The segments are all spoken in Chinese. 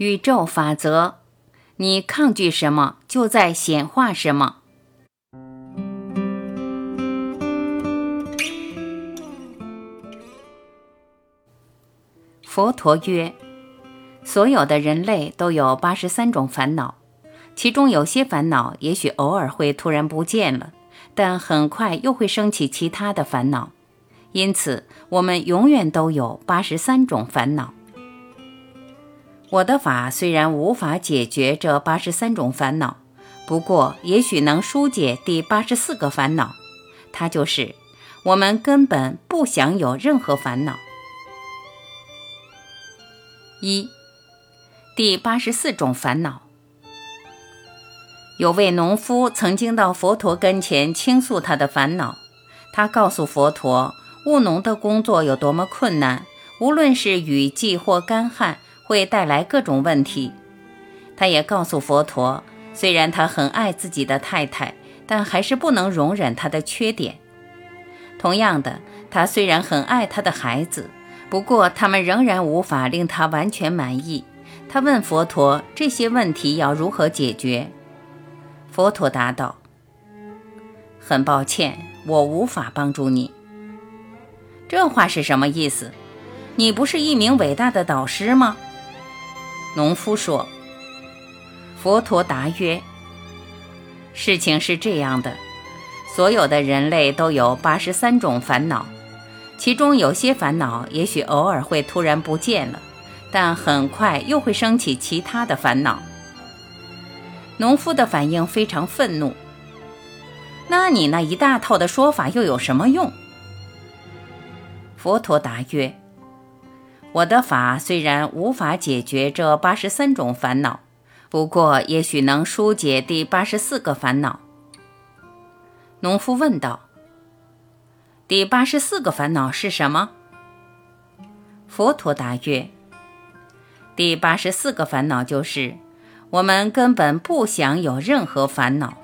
宇宙法则：你抗拒什么，就在显化什么。佛陀曰：“所有的人类都有八十三种烦恼，其中有些烦恼也许偶尔会突然不见了，但很快又会升起其他的烦恼。因此，我们永远都有八十三种烦恼。”我的法虽然无法解决这八十三种烦恼，不过也许能疏解第八十四个烦恼，它就是我们根本不想有任何烦恼。一，第八十四种烦恼。有位农夫曾经到佛陀跟前倾诉他的烦恼，他告诉佛陀，务农的工作有多么困难，无论是雨季或干旱。会带来各种问题。他也告诉佛陀，虽然他很爱自己的太太，但还是不能容忍她的缺点。同样的，他虽然很爱他的孩子，不过他们仍然无法令他完全满意。他问佛陀这些问题要如何解决？佛陀答道：“很抱歉，我无法帮助你。”这话是什么意思？你不是一名伟大的导师吗？农夫说：“佛陀答曰，事情是这样的，所有的人类都有八十三种烦恼，其中有些烦恼也许偶尔会突然不见了，但很快又会升起其他的烦恼。”农夫的反应非常愤怒。那你那一大套的说法又有什么用？佛陀答曰。我的法虽然无法解决这八十三种烦恼，不过也许能疏解第八十四个烦恼。农夫问道：“第八十四个烦恼是什么？”佛陀答曰：“第八十四个烦恼就是，我们根本不想有任何烦恼。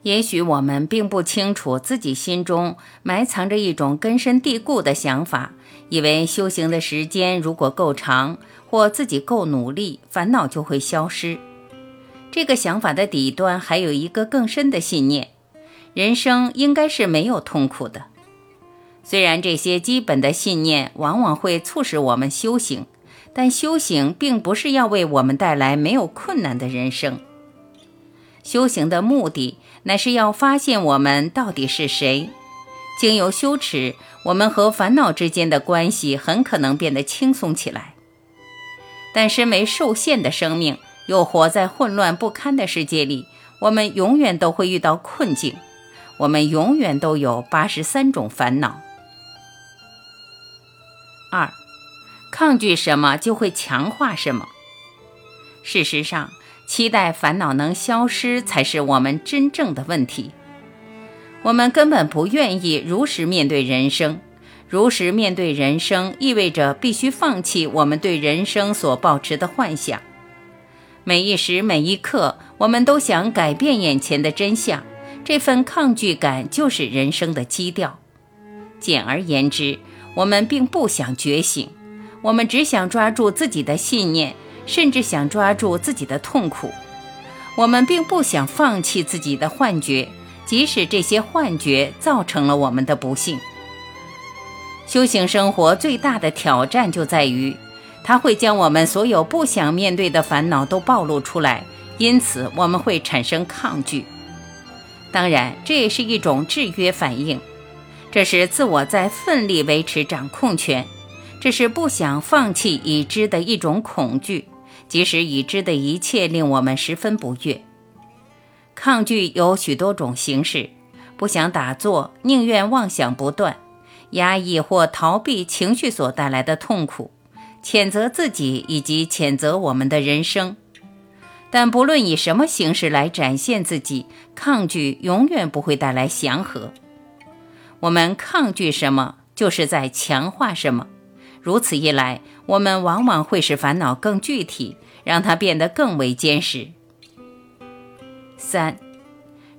也许我们并不清楚自己心中埋藏着一种根深蒂固的想法。”以为修行的时间如果够长，或自己够努力，烦恼就会消失。这个想法的底端还有一个更深的信念：人生应该是没有痛苦的。虽然这些基本的信念往往会促使我们修行，但修行并不是要为我们带来没有困难的人生。修行的目的乃是要发现我们到底是谁。经由羞耻，我们和烦恼之间的关系很可能变得轻松起来。但身为受限的生命，又活在混乱不堪的世界里，我们永远都会遇到困境。我们永远都有八十三种烦恼。二，抗拒什么就会强化什么。事实上，期待烦恼能消失，才是我们真正的问题。我们根本不愿意如实面对人生，如实面对人生意味着必须放弃我们对人生所抱持的幻想。每一时每一刻，我们都想改变眼前的真相，这份抗拒感就是人生的基调。简而言之，我们并不想觉醒，我们只想抓住自己的信念，甚至想抓住自己的痛苦。我们并不想放弃自己的幻觉。即使这些幻觉造成了我们的不幸，修行生活最大的挑战就在于，它会将我们所有不想面对的烦恼都暴露出来，因此我们会产生抗拒。当然，这也是一种制约反应，这是自我在奋力维持掌控权，这是不想放弃已知的一种恐惧，即使已知的一切令我们十分不悦。抗拒有许多种形式，不想打坐，宁愿妄想不断，压抑或逃避情绪所带来的痛苦，谴责自己以及谴责我们的人生。但不论以什么形式来展现自己，抗拒永远不会带来祥和。我们抗拒什么，就是在强化什么。如此一来，我们往往会使烦恼更具体，让它变得更为坚实。三，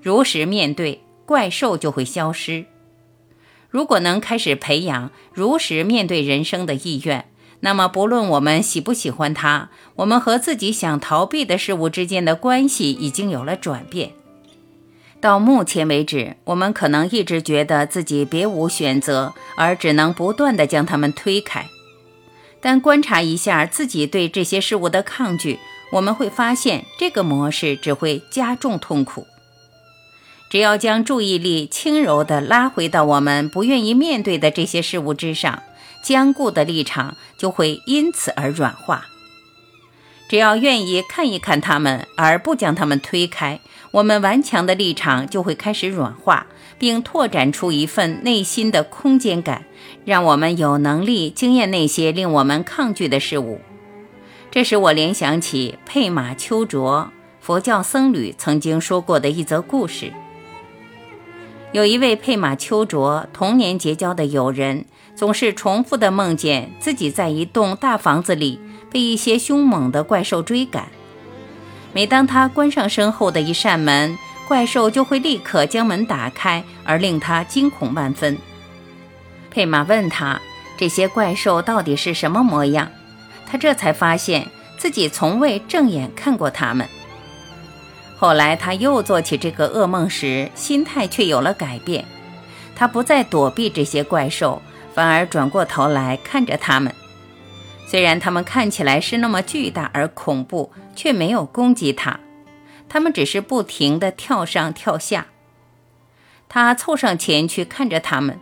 如实面对怪兽就会消失。如果能开始培养如实面对人生的意愿，那么不论我们喜不喜欢它，我们和自己想逃避的事物之间的关系已经有了转变。到目前为止，我们可能一直觉得自己别无选择，而只能不断地将它们推开。但观察一下自己对这些事物的抗拒，我们会发现这个模式只会加重痛苦。只要将注意力轻柔地拉回到我们不愿意面对的这些事物之上，坚固的立场就会因此而软化。只要愿意看一看它们，而不将它们推开。我们顽强的立场就会开始软化，并拓展出一份内心的空间感，让我们有能力经验那些令我们抗拒的事物。这使我联想起佩马丘卓佛教僧侣曾经说过的一则故事：有一位佩马丘卓童年结交的友人，总是重复地梦见自己在一栋大房子里被一些凶猛的怪兽追赶。每当他关上身后的一扇门，怪兽就会立刻将门打开，而令他惊恐万分。佩玛问他：“这些怪兽到底是什么模样？”他这才发现自己从未正眼看过他们。后来他又做起这个噩梦时，心态却有了改变。他不再躲避这些怪兽，反而转过头来看着他们。虽然他们看起来是那么巨大而恐怖，却没有攻击他，他们只是不停地跳上跳下。他凑上前去看着他们，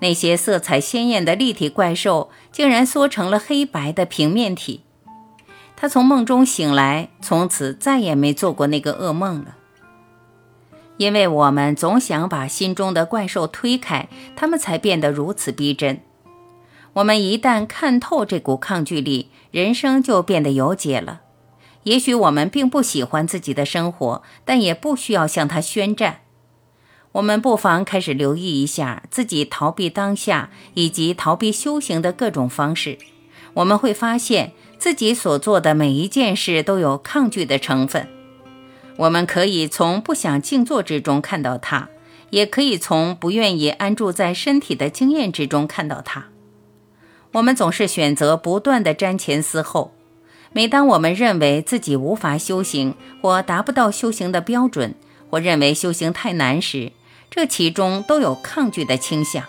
那些色彩鲜艳的立体怪兽竟然缩成了黑白的平面体。他从梦中醒来，从此再也没做过那个噩梦了。因为我们总想把心中的怪兽推开，他们才变得如此逼真。我们一旦看透这股抗拒力，人生就变得有解了。也许我们并不喜欢自己的生活，但也不需要向它宣战。我们不妨开始留意一下自己逃避当下以及逃避修行的各种方式。我们会发现自己所做的每一件事都有抗拒的成分。我们可以从不想静坐之中看到它，也可以从不愿意安住在身体的经验之中看到它。我们总是选择不断的瞻前思后。每当我们认为自己无法修行，或达不到修行的标准，或认为修行太难时，这其中都有抗拒的倾向。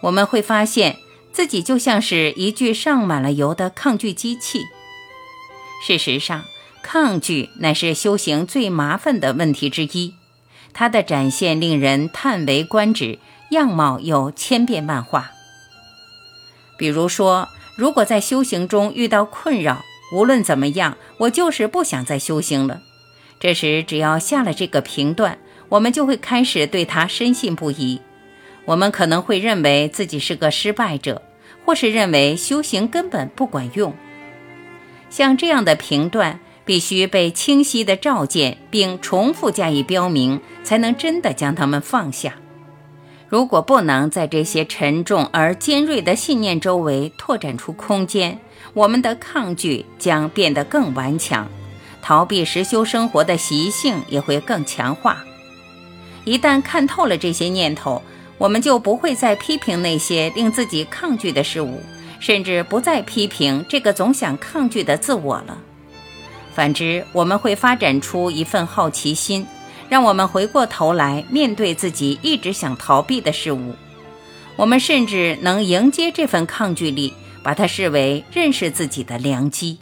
我们会发现自己就像是一具上满了油的抗拒机器。事实上，抗拒乃是修行最麻烦的问题之一。它的展现令人叹为观止，样貌又千变万化。比如说，如果在修行中遇到困扰，无论怎么样，我就是不想再修行了。这时，只要下了这个评断，我们就会开始对他深信不疑。我们可能会认为自己是个失败者，或是认为修行根本不管用。像这样的评断，必须被清晰地照见，并重复加以标明，才能真的将它们放下。如果不能在这些沉重而尖锐的信念周围拓展出空间，我们的抗拒将变得更顽强，逃避实修生活的习性也会更强化。一旦看透了这些念头，我们就不会再批评那些令自己抗拒的事物，甚至不再批评这个总想抗拒的自我了。反之，我们会发展出一份好奇心。让我们回过头来面对自己一直想逃避的事物，我们甚至能迎接这份抗拒力，把它视为认识自己的良机。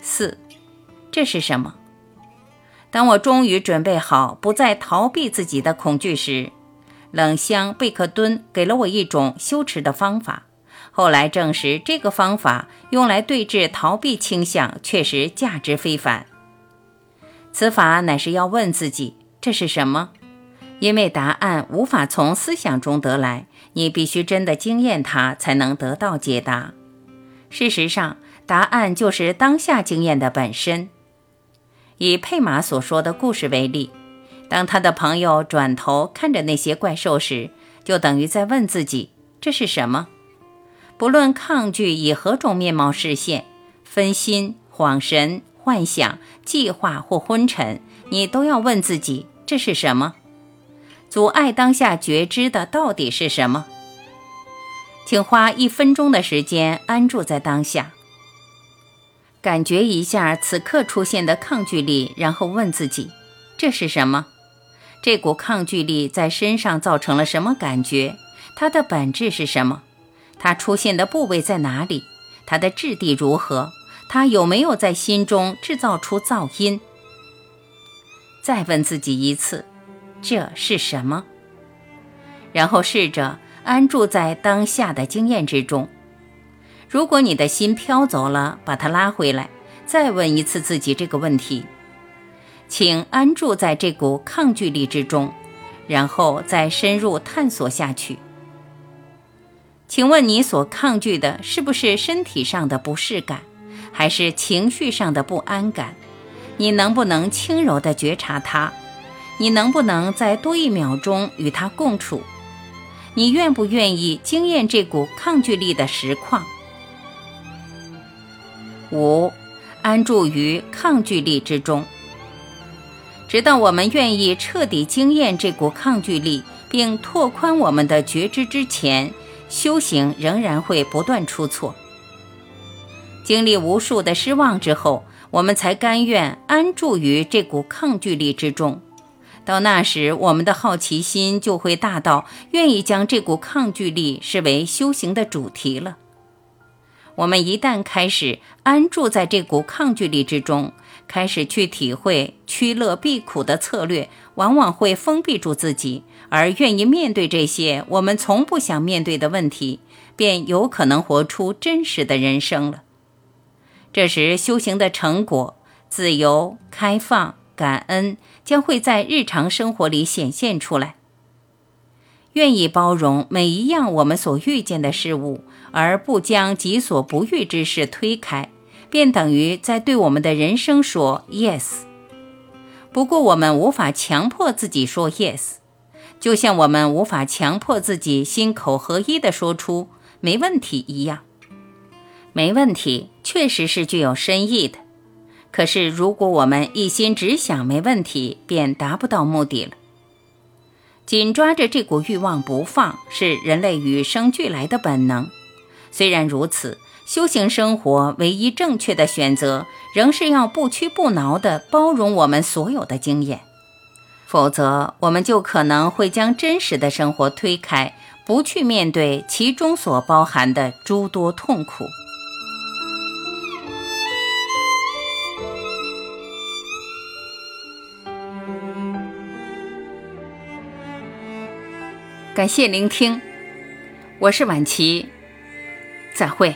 四，这是什么？当我终于准备好不再逃避自己的恐惧时，冷香贝克敦给了我一种羞耻的方法。后来证实，这个方法用来对治逃避倾向，确实价值非凡。此法乃是要问自己这是什么，因为答案无法从思想中得来，你必须真的经验它才能得到解答。事实上，答案就是当下经验的本身。以佩玛所说的故事为例，当他的朋友转头看着那些怪兽时，就等于在问自己这是什么。不论抗拒以何种面貌示现，分心、恍神。幻想、计划或昏沉，你都要问自己：这是什么？阻碍当下觉知的到底是什么？请花一分钟的时间安住在当下，感觉一下此刻出现的抗拒力，然后问自己：这是什么？这股抗拒力在身上造成了什么感觉？它的本质是什么？它出现的部位在哪里？它的质地如何？它有没有在心中制造出噪音？再问自己一次：这是什么？然后试着。安住在当下的经验之中。如果你的心飘走了，把它拉回来，再问一次自己这个问题。请安住在这股抗拒力之中，然后再深入探索下去。请问你所抗拒的是不是身体上的不适感，还是情绪上的不安感？你能不能轻柔地觉察它？你能不能再多一秒钟与它共处？你愿不愿意经验这股抗拒力的实况？五，安住于抗拒力之中，直到我们愿意彻底经验这股抗拒力，并拓宽我们的觉知之前，修行仍然会不断出错。经历无数的失望之后，我们才甘愿安住于这股抗拒力之中。到那时，我们的好奇心就会大到愿意将这股抗拒力视为修行的主题了。我们一旦开始安住在这股抗拒力之中，开始去体会趋乐避苦的策略，往往会封闭住自己，而愿意面对这些我们从不想面对的问题，便有可能活出真实的人生了。这时，修行的成果——自由、开放。感恩将会在日常生活里显现出来。愿意包容每一样我们所遇见的事物，而不将己所不欲之事推开，便等于在对我们的人生说 yes。不过，我们无法强迫自己说 yes，就像我们无法强迫自己心口合一的说出“没问题”一样。没问题确实是具有深意的。可是，如果我们一心只想没问题，便达不到目的了。紧抓着这股欲望不放，是人类与生俱来的本能。虽然如此，修行生活唯一正确的选择，仍是要不屈不挠地包容我们所有的经验。否则，我们就可能会将真实的生活推开，不去面对其中所包含的诸多痛苦。感谢聆听，我是晚琪，再会。